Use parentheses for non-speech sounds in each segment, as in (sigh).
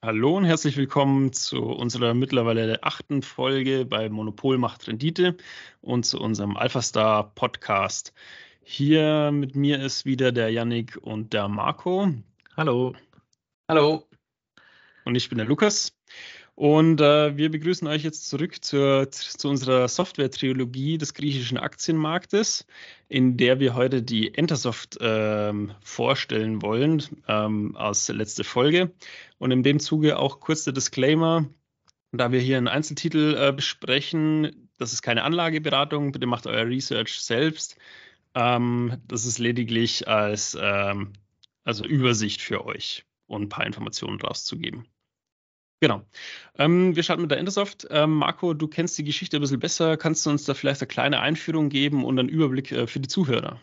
Hallo und herzlich willkommen zu unserer mittlerweile achten Folge bei Monopol macht Rendite und zu unserem AlphaStar Podcast. Hier mit mir ist wieder der Yannick und der Marco. Hallo. Hallo. Und ich bin der Lukas. Und äh, wir begrüßen euch jetzt zurück zur, zu unserer Software-Triologie des griechischen Aktienmarktes, in der wir heute die Entersoft ähm, vorstellen wollen ähm, als letzte Folge. Und in dem Zuge auch kurz der Disclaimer, da wir hier einen Einzeltitel äh, besprechen, das ist keine Anlageberatung, bitte macht euer Research selbst. Ähm, das ist lediglich als ähm, also Übersicht für euch und ein paar Informationen rauszugeben. Genau. Ähm, wir starten mit der Intersoft. Ähm, Marco, du kennst die Geschichte ein bisschen besser. Kannst du uns da vielleicht eine kleine Einführung geben und einen Überblick äh, für die Zuhörer?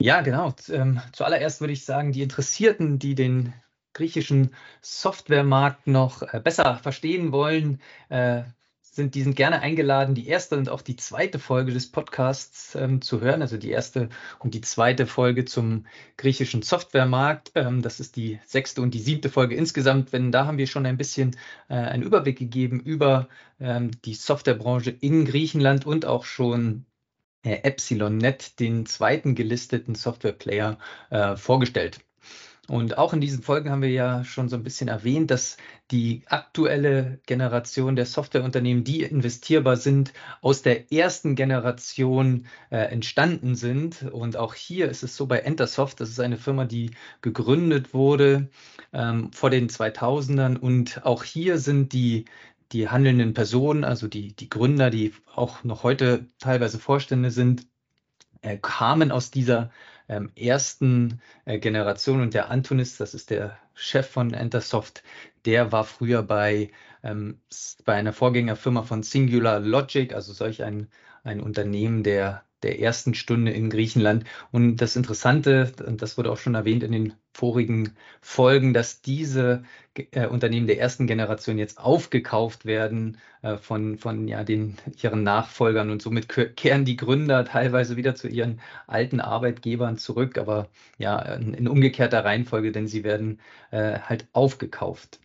Ja, genau. Ähm, zuallererst würde ich sagen, die Interessierten, die den griechischen Softwaremarkt noch äh, besser verstehen wollen, äh, sind, die sind gerne eingeladen, die erste und auch die zweite Folge des Podcasts ähm, zu hören. Also die erste und die zweite Folge zum griechischen Softwaremarkt. Ähm, das ist die sechste und die siebte Folge insgesamt. Wenn da haben wir schon ein bisschen äh, einen Überblick gegeben über ähm, die Softwarebranche in Griechenland und auch schon äh, EpsilonNet, den zweiten gelisteten Softwareplayer, äh, vorgestellt. Und auch in diesen Folgen haben wir ja schon so ein bisschen erwähnt, dass die aktuelle Generation der Softwareunternehmen, die investierbar sind, aus der ersten Generation äh, entstanden sind. Und auch hier ist es so bei Entersoft, das ist eine Firma, die gegründet wurde ähm, vor den 2000ern. Und auch hier sind die die handelnden Personen, also die, die Gründer, die auch noch heute teilweise Vorstände sind, äh, kamen aus dieser ähm, ersten äh, Generation. Und der Antonis, das ist der Chef von Entersoft, der war früher bei, ähm, bei einer Vorgängerfirma von Singular Logic, also solch ein, ein Unternehmen der der ersten Stunde in Griechenland. Und das Interessante, und das wurde auch schon erwähnt in den vorigen Folgen, dass diese äh, Unternehmen der ersten Generation jetzt aufgekauft werden äh, von, von ja, den, ihren Nachfolgern und somit kehren die Gründer teilweise wieder zu ihren alten Arbeitgebern zurück, aber ja, in, in umgekehrter Reihenfolge, denn sie werden äh, halt aufgekauft.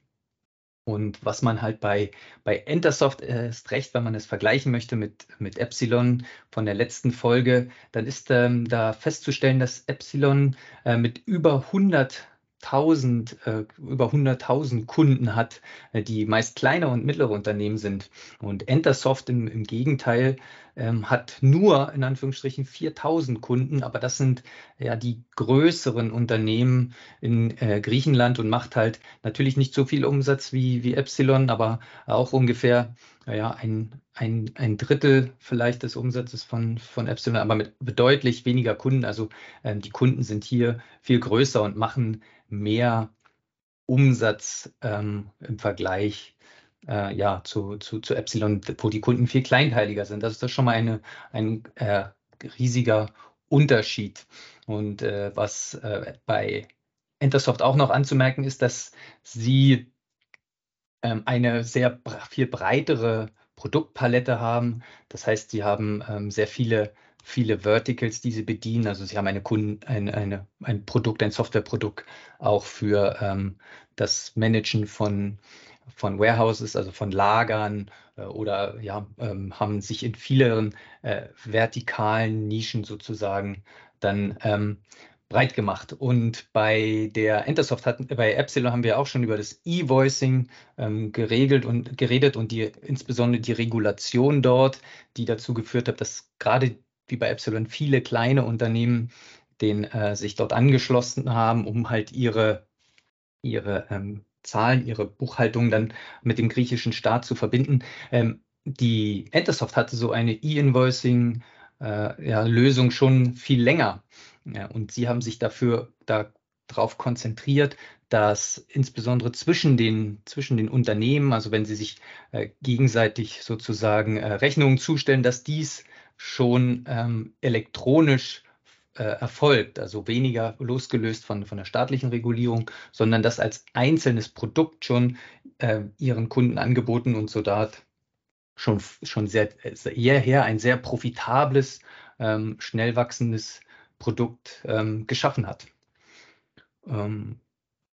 Und was man halt bei, bei Entersoft äh, ist recht, wenn man es vergleichen möchte mit, mit Epsilon von der letzten Folge, dann ist ähm, da festzustellen, dass Epsilon äh, mit über 100 1000, äh, über 100.000 Kunden hat, äh, die meist kleine und mittlere Unternehmen sind. Und Entersoft im, im Gegenteil ähm, hat nur in Anführungsstrichen 4.000 Kunden, aber das sind ja die größeren Unternehmen in äh, Griechenland und macht halt natürlich nicht so viel Umsatz wie, wie Epsilon, aber auch ungefähr ja, ein, ein, ein Drittel vielleicht des Umsatzes von, von Epsilon, aber mit deutlich weniger Kunden. Also ähm, die Kunden sind hier viel größer und machen mehr Umsatz ähm, im Vergleich äh, ja, zu, zu, zu Epsilon, wo die Kunden viel kleinteiliger sind. Das ist das schon mal eine, ein äh, riesiger Unterschied. Und äh, was äh, bei Entersoft auch noch anzumerken ist, dass sie ähm, eine sehr viel breitere Produktpalette haben. Das heißt, sie haben ähm, sehr viele viele Verticals, die sie bedienen. Also sie haben eine Kunden, ein, eine, ein Produkt, ein Softwareprodukt auch für ähm, das Managen von, von Warehouses, also von Lagern äh, oder ja, ähm, haben sich in vielen äh, vertikalen Nischen sozusagen dann ähm, breit gemacht. Und bei der Entersoft hatten, bei Epsilon haben wir auch schon über das E-Voicing ähm, geregelt und geredet und die insbesondere die Regulation dort, die dazu geführt hat, dass gerade wie bei Epsilon viele kleine Unternehmen den äh, sich dort angeschlossen haben, um halt ihre, ihre ähm, Zahlen, ihre Buchhaltung dann mit dem griechischen Staat zu verbinden. Ähm, die Entersoft hatte so eine E-Invoicing äh, ja, Lösung schon viel länger. Ja, und sie haben sich dafür darauf konzentriert, dass insbesondere zwischen den, zwischen den Unternehmen, also wenn sie sich äh, gegenseitig sozusagen äh, Rechnungen zustellen, dass dies schon ähm, elektronisch äh, erfolgt, also weniger losgelöst von, von der staatlichen Regulierung, sondern das als einzelnes Produkt schon äh, ihren Kunden angeboten und so dort schon, schon sehr, hierher ein sehr profitables, ähm, schnell wachsendes Produkt ähm, geschaffen hat. Ähm,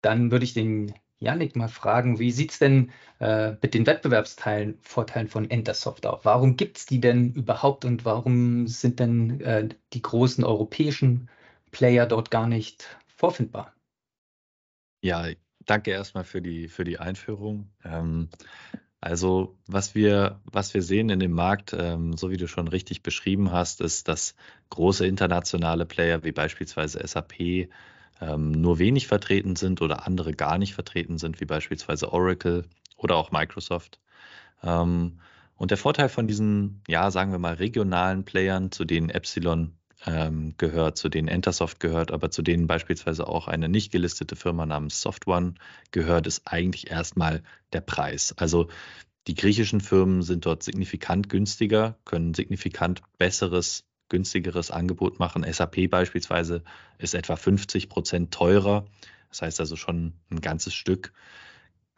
dann würde ich den Yannick mal fragen, wie sieht es denn äh, mit den Wettbewerbsteilen, von Entersoft aus? Warum gibt es die denn überhaupt und warum sind denn äh, die großen europäischen Player dort gar nicht vorfindbar? Ja, danke erstmal für die, für die Einführung. Ähm, also was wir, was wir sehen in dem Markt, ähm, so wie du schon richtig beschrieben hast, ist, dass große internationale Player wie beispielsweise SAP ähm, nur wenig vertreten sind oder andere gar nicht vertreten sind, wie beispielsweise Oracle oder auch Microsoft. Ähm, und der Vorteil von diesen, ja, sagen wir mal, regionalen Playern, zu denen Epsilon ähm, gehört, zu denen Entersoft gehört, aber zu denen beispielsweise auch eine nicht gelistete Firma namens SoftOne gehört, ist eigentlich erstmal der Preis. Also die griechischen Firmen sind dort signifikant günstiger, können signifikant besseres, günstigeres Angebot machen. SAP beispielsweise ist etwa 50 Prozent teurer. Das heißt also schon ein ganzes Stück.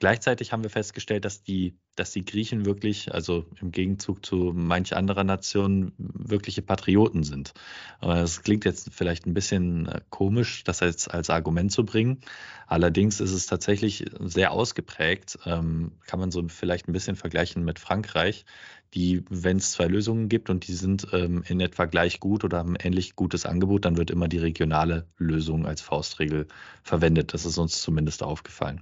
Gleichzeitig haben wir festgestellt, dass die, dass die Griechen wirklich, also im Gegenzug zu manch anderer Nationen, wirkliche Patrioten sind. Es klingt jetzt vielleicht ein bisschen äh, komisch, das jetzt als Argument zu bringen. Allerdings ist es tatsächlich sehr ausgeprägt. Ähm, kann man so vielleicht ein bisschen vergleichen mit Frankreich, die, wenn es zwei Lösungen gibt und die sind ähm, in etwa gleich gut oder haben ein ähnlich gutes Angebot, dann wird immer die regionale Lösung als Faustregel verwendet. Das ist uns zumindest aufgefallen.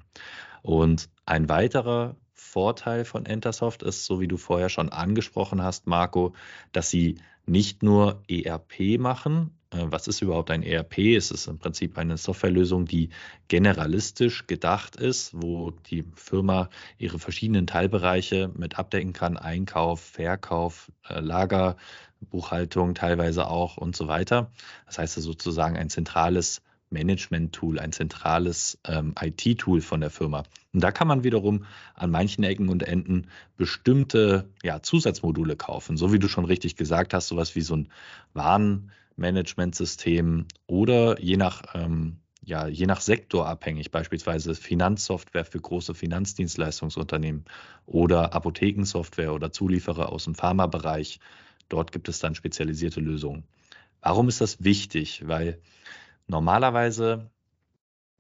Und ein weiterer Vorteil von Entersoft ist, so wie du vorher schon angesprochen hast, Marco, dass sie nicht nur ERP machen. Äh, was ist überhaupt ein ERP? Es ist im Prinzip eine Softwarelösung, die generalistisch gedacht ist, wo die Firma ihre verschiedenen Teilbereiche mit abdecken kann. Einkauf, Verkauf, äh, Lager, Buchhaltung teilweise auch und so weiter. Das heißt sozusagen ein zentrales Management-Tool, ein zentrales ähm, IT-Tool von der Firma. Und da kann man wiederum an manchen Ecken und Enden bestimmte ja, Zusatzmodule kaufen, so wie du schon richtig gesagt hast, sowas wie so ein Warenmanagementsystem oder je nach ähm, ja, je nach Sektor abhängig, beispielsweise Finanzsoftware für große Finanzdienstleistungsunternehmen oder Apothekensoftware oder Zulieferer aus dem Pharmabereich. Dort gibt es dann spezialisierte Lösungen. Warum ist das wichtig? Weil Normalerweise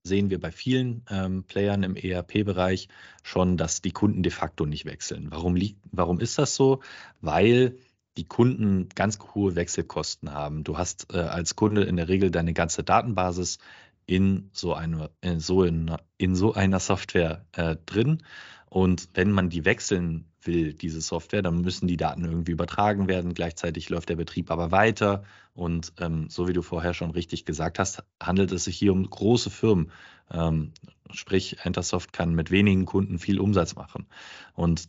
sehen wir bei vielen ähm, Playern im ERP-Bereich schon, dass die Kunden de facto nicht wechseln. Warum, warum ist das so? Weil die Kunden ganz hohe Wechselkosten haben. Du hast äh, als Kunde in der Regel deine ganze Datenbasis in so, eine, in so, in, in so einer Software äh, drin. Und wenn man die wechseln will, diese Software, dann müssen die Daten irgendwie übertragen werden. Gleichzeitig läuft der Betrieb aber weiter. Und ähm, so wie du vorher schon richtig gesagt hast, handelt es sich hier um große Firmen. Ähm, sprich, Entersoft kann mit wenigen Kunden viel Umsatz machen. Und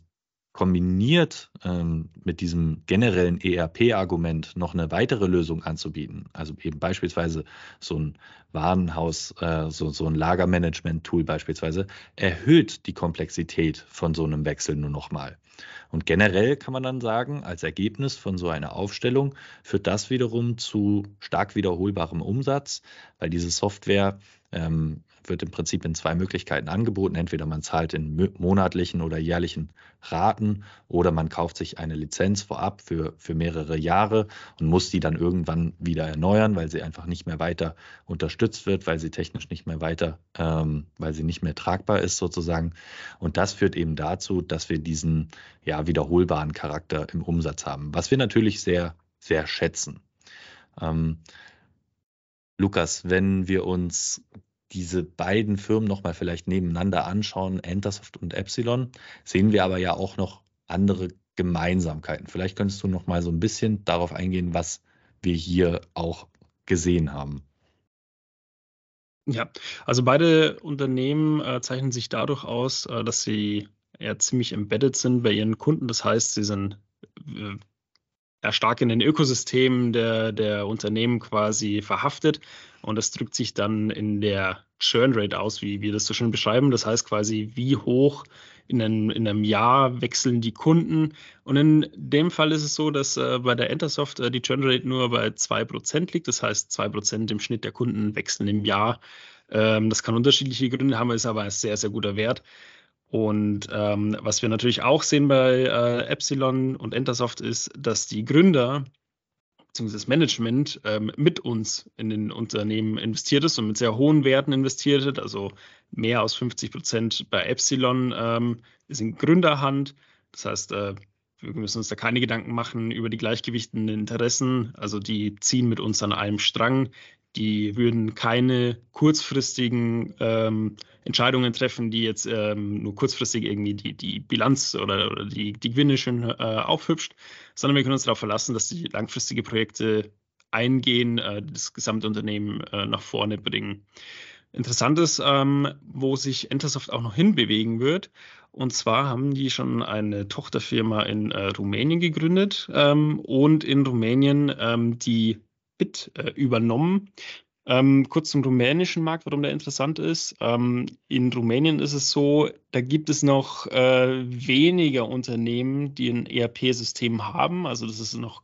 kombiniert ähm, mit diesem generellen ERP-Argument noch eine weitere Lösung anzubieten, also eben beispielsweise so ein Warenhaus, äh, so, so ein Lagermanagement-Tool beispielsweise, erhöht die Komplexität von so einem Wechsel nur nochmal. Und generell kann man dann sagen, als Ergebnis von so einer Aufstellung führt das wiederum zu stark wiederholbarem Umsatz, weil diese Software ähm, wird im Prinzip in zwei Möglichkeiten angeboten. Entweder man zahlt in monatlichen oder jährlichen Raten oder man kauft sich eine Lizenz vorab für, für mehrere Jahre und muss die dann irgendwann wieder erneuern, weil sie einfach nicht mehr weiter unterstützt wird, weil sie technisch nicht mehr weiter, ähm, weil sie nicht mehr tragbar ist sozusagen. Und das führt eben dazu, dass wir diesen ja, wiederholbaren Charakter im Umsatz haben, was wir natürlich sehr, sehr schätzen. Ähm, Lukas, wenn wir uns diese beiden Firmen nochmal vielleicht nebeneinander anschauen, Entersoft und Epsilon, sehen wir aber ja auch noch andere Gemeinsamkeiten. Vielleicht könntest du noch mal so ein bisschen darauf eingehen, was wir hier auch gesehen haben. Ja, also beide Unternehmen äh, zeichnen sich dadurch aus, äh, dass sie ja ziemlich embedded sind bei ihren Kunden. Das heißt, sie sind äh, ja, stark in den Ökosystemen der, der Unternehmen quasi verhaftet. Und das drückt sich dann in der Churn Rate aus, wie wir das so schön beschreiben. Das heißt quasi, wie hoch in einem, in einem Jahr wechseln die Kunden. Und in dem Fall ist es so, dass äh, bei der Entersoft äh, die Churn Rate nur bei 2% liegt. Das heißt, 2% im Schnitt der Kunden wechseln im Jahr. Ähm, das kann unterschiedliche Gründe haben, ist aber ein sehr, sehr guter Wert. Und ähm, was wir natürlich auch sehen bei äh, Epsilon und Entersoft ist, dass die Gründer beziehungsweise das Management ähm, mit uns in den Unternehmen investiert ist und mit sehr hohen Werten investiert hat. Also mehr als 50 Prozent bei Epsilon ähm, ist in Gründerhand. Das heißt, äh, wir müssen uns da keine Gedanken machen über die gleichgewichtenden Interessen. Also die ziehen mit uns an einem Strang. Die würden keine kurzfristigen ähm, Entscheidungen treffen, die jetzt ähm, nur kurzfristig irgendwie die, die Bilanz oder, oder die, die Gewinne schön äh, aufhübscht, sondern wir können uns darauf verlassen, dass die langfristige Projekte eingehen, äh, das gesamte Unternehmen äh, nach vorne bringen. Interessant ist, ähm, wo sich Entersoft auch noch hinbewegen wird. Und zwar haben die schon eine Tochterfirma in äh, Rumänien gegründet ähm, und in Rumänien ähm, die BIT äh, übernommen. Ähm, kurz zum rumänischen Markt, warum der interessant ist. Ähm, in Rumänien ist es so, da gibt es noch äh, weniger Unternehmen, die ein ERP-System haben. Also das ist noch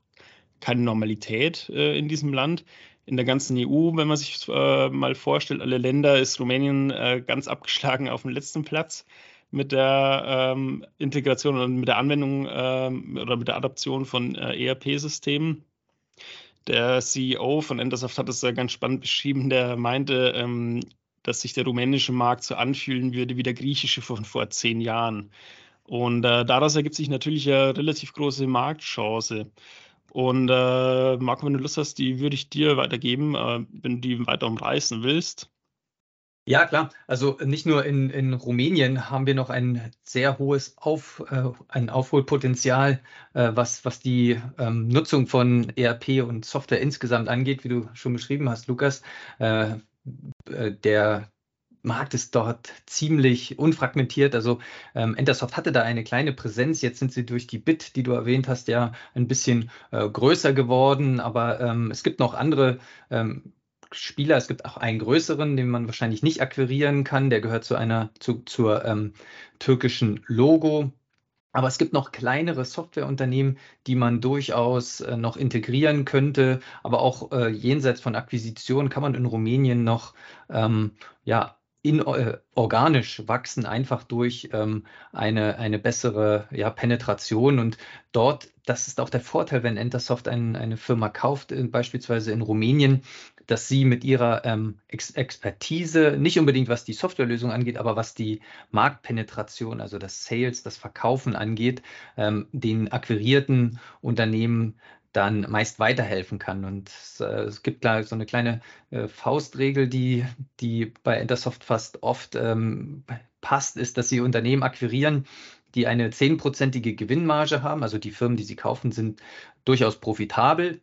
keine Normalität äh, in diesem Land. In der ganzen EU, wenn man sich äh, mal vorstellt, alle Länder, ist Rumänien äh, ganz abgeschlagen auf dem letzten Platz mit der ähm, Integration und mit der Anwendung ähm, oder mit der Adaption von äh, ERP-Systemen. Der CEO von Endersoft hat es ja ganz spannend beschrieben. Der meinte, ähm, dass sich der rumänische Markt so anfühlen würde wie der griechische von vor zehn Jahren. Und äh, daraus ergibt sich natürlich eine relativ große Marktchance. Und äh, Marco, wenn du Lust hast, die würde ich dir weitergeben, äh, wenn du die weiter umreißen willst. Ja, klar. Also nicht nur in, in Rumänien haben wir noch ein sehr hohes Auf, äh, ein Aufholpotenzial, äh, was, was die ähm, Nutzung von ERP und Software insgesamt angeht, wie du schon beschrieben hast, Lukas. Äh, äh der Markt ist dort ziemlich unfragmentiert. Also ähm, Entersoft hatte da eine kleine Präsenz. Jetzt sind sie durch die Bit, die du erwähnt hast, ja ein bisschen äh, größer geworden. Aber ähm, es gibt noch andere ähm, Spieler. Es gibt auch einen größeren, den man wahrscheinlich nicht akquirieren kann. Der gehört zu einer zu, zur ähm, türkischen Logo. Aber es gibt noch kleinere Softwareunternehmen, die man durchaus äh, noch integrieren könnte. Aber auch äh, jenseits von Akquisitionen kann man in Rumänien noch ähm, ja, in, äh, organisch wachsen, einfach durch ähm, eine, eine bessere ja, Penetration. Und dort, das ist auch der Vorteil, wenn Entersoft ein, eine Firma kauft, äh, beispielsweise in Rumänien, dass sie mit ihrer ähm, Ex Expertise, nicht unbedingt was die Softwarelösung angeht, aber was die Marktpenetration, also das Sales, das Verkaufen angeht, ähm, den akquirierten Unternehmen dann meist weiterhelfen kann. Und es, äh, es gibt da so eine kleine äh, Faustregel, die, die bei Entersoft fast oft ähm, passt, ist, dass sie Unternehmen akquirieren, die eine zehnprozentige Gewinnmarge haben. Also die Firmen, die sie kaufen, sind durchaus profitabel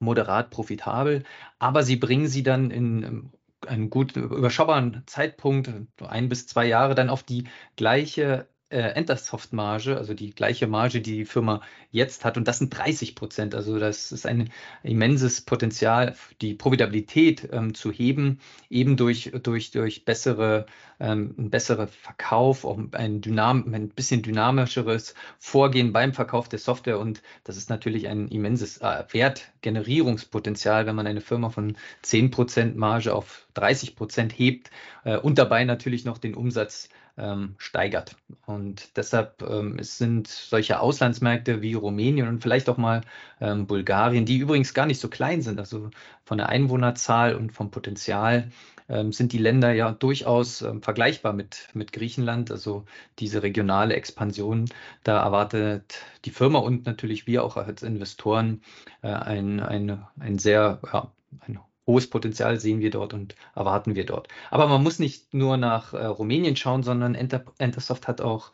moderat profitabel, aber sie bringen sie dann in ähm, einen gut überschaubaren Zeitpunkt, ein bis zwei Jahre, dann auf die gleiche äh, Entersoft-Marge, also die gleiche Marge, die die Firma jetzt hat. Und das sind 30 Prozent. Also das ist ein immenses Potenzial, die Profitabilität ähm, zu heben, eben durch, durch, durch bessere, ähm, ein besserer Verkauf, auch ein, Dynam ein bisschen dynamischeres Vorgehen beim Verkauf der Software. Und das ist natürlich ein immenses äh, Wertgenerierungspotenzial, wenn man eine Firma von 10 Prozent Marge auf 30 Prozent hebt äh, und dabei natürlich noch den Umsatz ähm, steigert. Und deshalb ähm, es sind solche Auslandsmärkte wie Rumänien und vielleicht auch mal ähm, Bulgarien, die übrigens gar nicht so klein sind, also von der Einwohnerzahl und vom Potenzial ähm, sind die Länder ja durchaus ähm, vergleichbar mit, mit Griechenland. Also diese regionale Expansion, da erwartet die Firma und natürlich wir auch als Investoren äh, ein, ein, ein sehr ja, ein hohes Potenzial sehen wir dort und erwarten wir dort. Aber man muss nicht nur nach äh, Rumänien schauen, sondern Enter Entersoft hat auch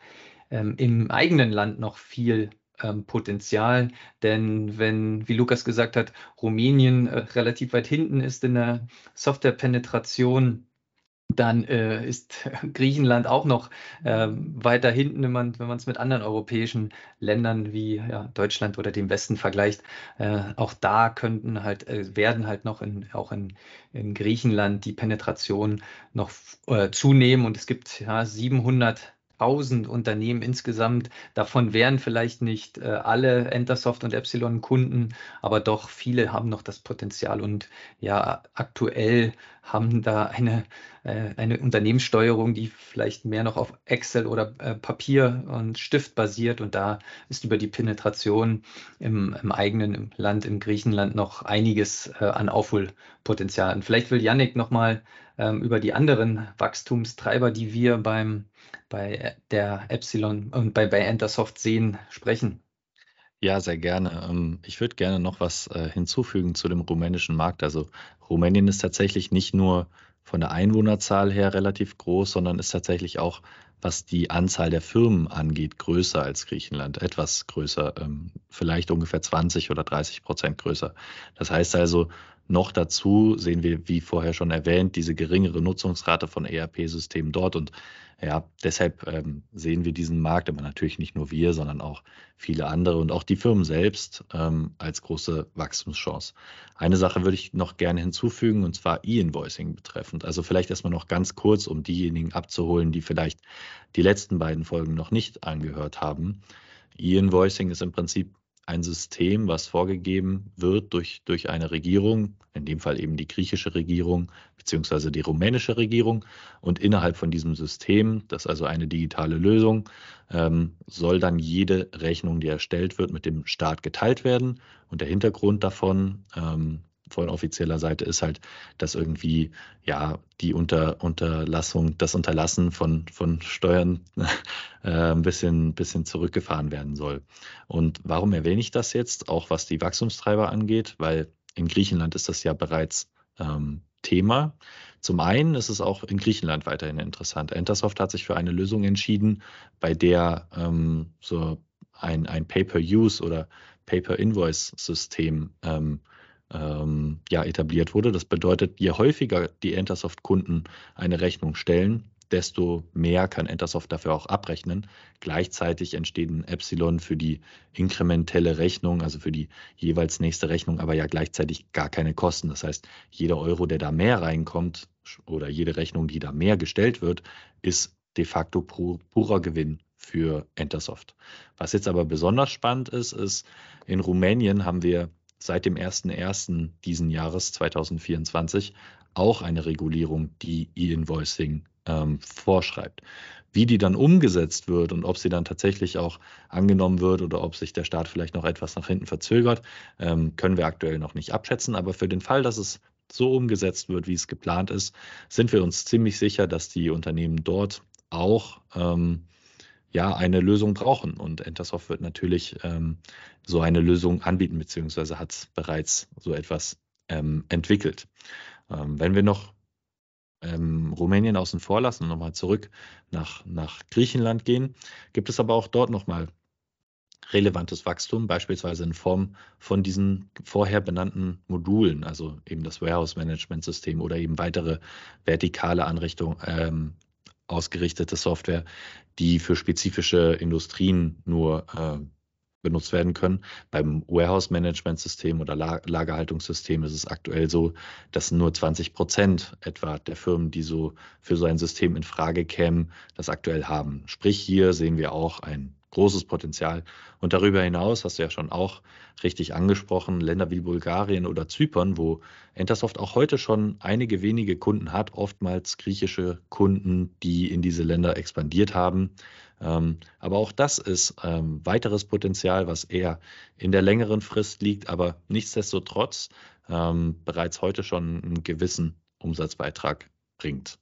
ähm, im eigenen Land noch viel ähm, Potenzial. Denn wenn, wie Lukas gesagt hat, Rumänien äh, relativ weit hinten ist in der Softwarepenetration, dann äh, ist (laughs) Griechenland auch noch äh, weiter hinten, wenn man es mit anderen europäischen Ländern wie ja, Deutschland oder dem Westen vergleicht. Äh, auch da könnten halt äh, werden halt noch in, auch in, in Griechenland die Penetration noch äh, zunehmen und es gibt ja 700 1000 Unternehmen insgesamt. Davon wären vielleicht nicht äh, alle Entersoft und Epsilon Kunden, aber doch viele haben noch das Potenzial und ja, aktuell haben da eine, äh, eine Unternehmenssteuerung, die vielleicht mehr noch auf Excel oder äh, Papier und Stift basiert und da ist über die Penetration im, im eigenen Land, im Griechenland noch einiges an Aufholpotenzial. Und vielleicht will Yannick nochmal ähm, über die anderen Wachstumstreiber, die wir beim, bei der Epsilon und bei, bei Entersoft sehen, sprechen. Ja, sehr gerne. Ähm, ich würde gerne noch was äh, hinzufügen zu dem rumänischen Markt. Also Rumänien ist tatsächlich nicht nur von der Einwohnerzahl her relativ groß, sondern ist tatsächlich auch, was die Anzahl der Firmen angeht, größer als Griechenland, etwas größer, ähm, vielleicht ungefähr 20 oder 30 Prozent größer. Das heißt also, noch dazu sehen wir, wie vorher schon erwähnt, diese geringere Nutzungsrate von ERP-Systemen dort. Und ja, deshalb ähm, sehen wir diesen Markt, aber natürlich nicht nur wir, sondern auch viele andere und auch die Firmen selbst ähm, als große Wachstumschance. Eine Sache würde ich noch gerne hinzufügen, und zwar E-Invoicing betreffend. Also vielleicht erstmal noch ganz kurz, um diejenigen abzuholen, die vielleicht die letzten beiden Folgen noch nicht angehört haben. E-Invoicing ist im Prinzip ein System, was vorgegeben wird durch, durch eine Regierung, in dem Fall eben die griechische Regierung beziehungsweise die rumänische Regierung. Und innerhalb von diesem System, das ist also eine digitale Lösung, ähm, soll dann jede Rechnung, die erstellt wird, mit dem Staat geteilt werden. Und der Hintergrund davon ähm, von offizieller Seite ist halt, dass irgendwie ja die Unter, Unterlassung, das Unterlassen von, von Steuern (laughs) äh, ein bisschen, bisschen zurückgefahren werden soll. Und warum erwähne ich das jetzt, auch was die Wachstumstreiber angeht? Weil in Griechenland ist das ja bereits ähm, Thema. Zum einen ist es auch in Griechenland weiterhin interessant. Entersoft hat sich für eine Lösung entschieden, bei der ähm, so ein, ein Pay-per-Use oder Pay-per-Invoice-System ähm, ähm, ja, etabliert wurde. Das bedeutet, je häufiger die Entersoft-Kunden eine Rechnung stellen, desto mehr kann Entersoft dafür auch abrechnen. Gleichzeitig entsteht ein Epsilon für die inkrementelle Rechnung, also für die jeweils nächste Rechnung, aber ja gleichzeitig gar keine Kosten. Das heißt, jeder Euro, der da mehr reinkommt oder jede Rechnung, die da mehr gestellt wird, ist de facto purer Gewinn für Entersoft. Was jetzt aber besonders spannend ist, ist, in Rumänien haben wir seit dem 01.01. diesen Jahres 2024 auch eine Regulierung, die E-Invoicing ähm, vorschreibt. Wie die dann umgesetzt wird und ob sie dann tatsächlich auch angenommen wird oder ob sich der Staat vielleicht noch etwas nach hinten verzögert, ähm, können wir aktuell noch nicht abschätzen. Aber für den Fall, dass es so umgesetzt wird, wie es geplant ist, sind wir uns ziemlich sicher, dass die Unternehmen dort auch ähm, ja eine Lösung brauchen. Und Entersoft wird natürlich ähm, so eine Lösung anbieten, beziehungsweise hat bereits so etwas ähm, entwickelt. Ähm, wenn wir noch ähm, Rumänien außen vor lassen und nochmal zurück nach, nach Griechenland gehen, gibt es aber auch dort nochmal relevantes Wachstum, beispielsweise in Form von diesen vorher benannten Modulen, also eben das Warehouse-Management-System oder eben weitere vertikale Anrichtungen, ähm, ausgerichtete Software, die für spezifische Industrien nur äh, benutzt werden können. Beim Warehouse-Management-System oder Lagerhaltungssystem ist es aktuell so, dass nur 20 Prozent etwa der Firmen, die so für so ein System in Frage kämen, das aktuell haben. Sprich, hier sehen wir auch ein großes Potenzial. Und darüber hinaus hast du ja schon auch richtig angesprochen, Länder wie Bulgarien oder Zypern, wo Entersoft auch heute schon einige wenige Kunden hat, oftmals griechische Kunden, die in diese Länder expandiert haben. Ähm, aber auch das ist ähm, weiteres Potenzial, was eher in der längeren Frist liegt, aber nichtsdestotrotz ähm, bereits heute schon einen gewissen Umsatzbeitrag bringt.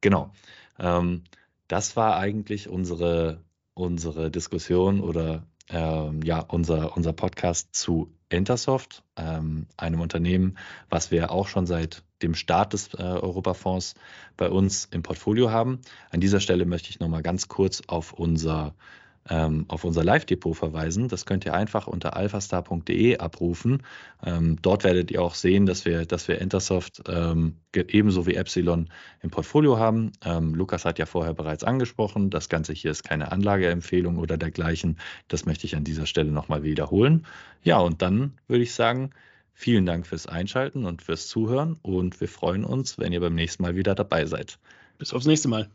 Genau. das war eigentlich unsere unsere Diskussion oder ähm, ja, unser, unser Podcast zu Intersoft, ähm, einem Unternehmen, was wir auch schon seit dem Start des äh, Europafonds bei uns im Portfolio haben. An dieser Stelle möchte ich nochmal ganz kurz auf unser ähm, auf unser Live-Depot verweisen. Das könnt ihr einfach unter alphastar.de abrufen. Ähm, dort werdet ihr auch sehen, dass wir, dass wir Intersoft ähm, ebenso wie Epsilon im Portfolio haben. Ähm, Lukas hat ja vorher bereits angesprochen, das Ganze hier ist keine Anlageempfehlung oder dergleichen. Das möchte ich an dieser Stelle nochmal wiederholen. Ja, und dann würde ich sagen, vielen Dank fürs Einschalten und fürs Zuhören und wir freuen uns, wenn ihr beim nächsten Mal wieder dabei seid. Bis aufs nächste Mal.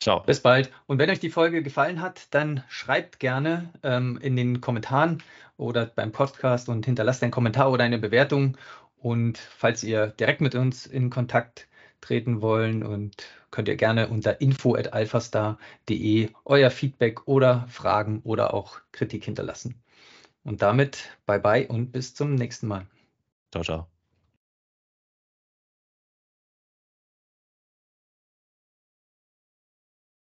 Ciao. Bis bald. Und wenn euch die Folge gefallen hat, dann schreibt gerne ähm, in den Kommentaren oder beim Podcast und hinterlasst einen Kommentar oder eine Bewertung. Und falls ihr direkt mit uns in Kontakt treten wollen und könnt ihr gerne unter info@alphastar.de euer Feedback oder Fragen oder auch Kritik hinterlassen. Und damit bye bye und bis zum nächsten Mal. Ciao, ciao.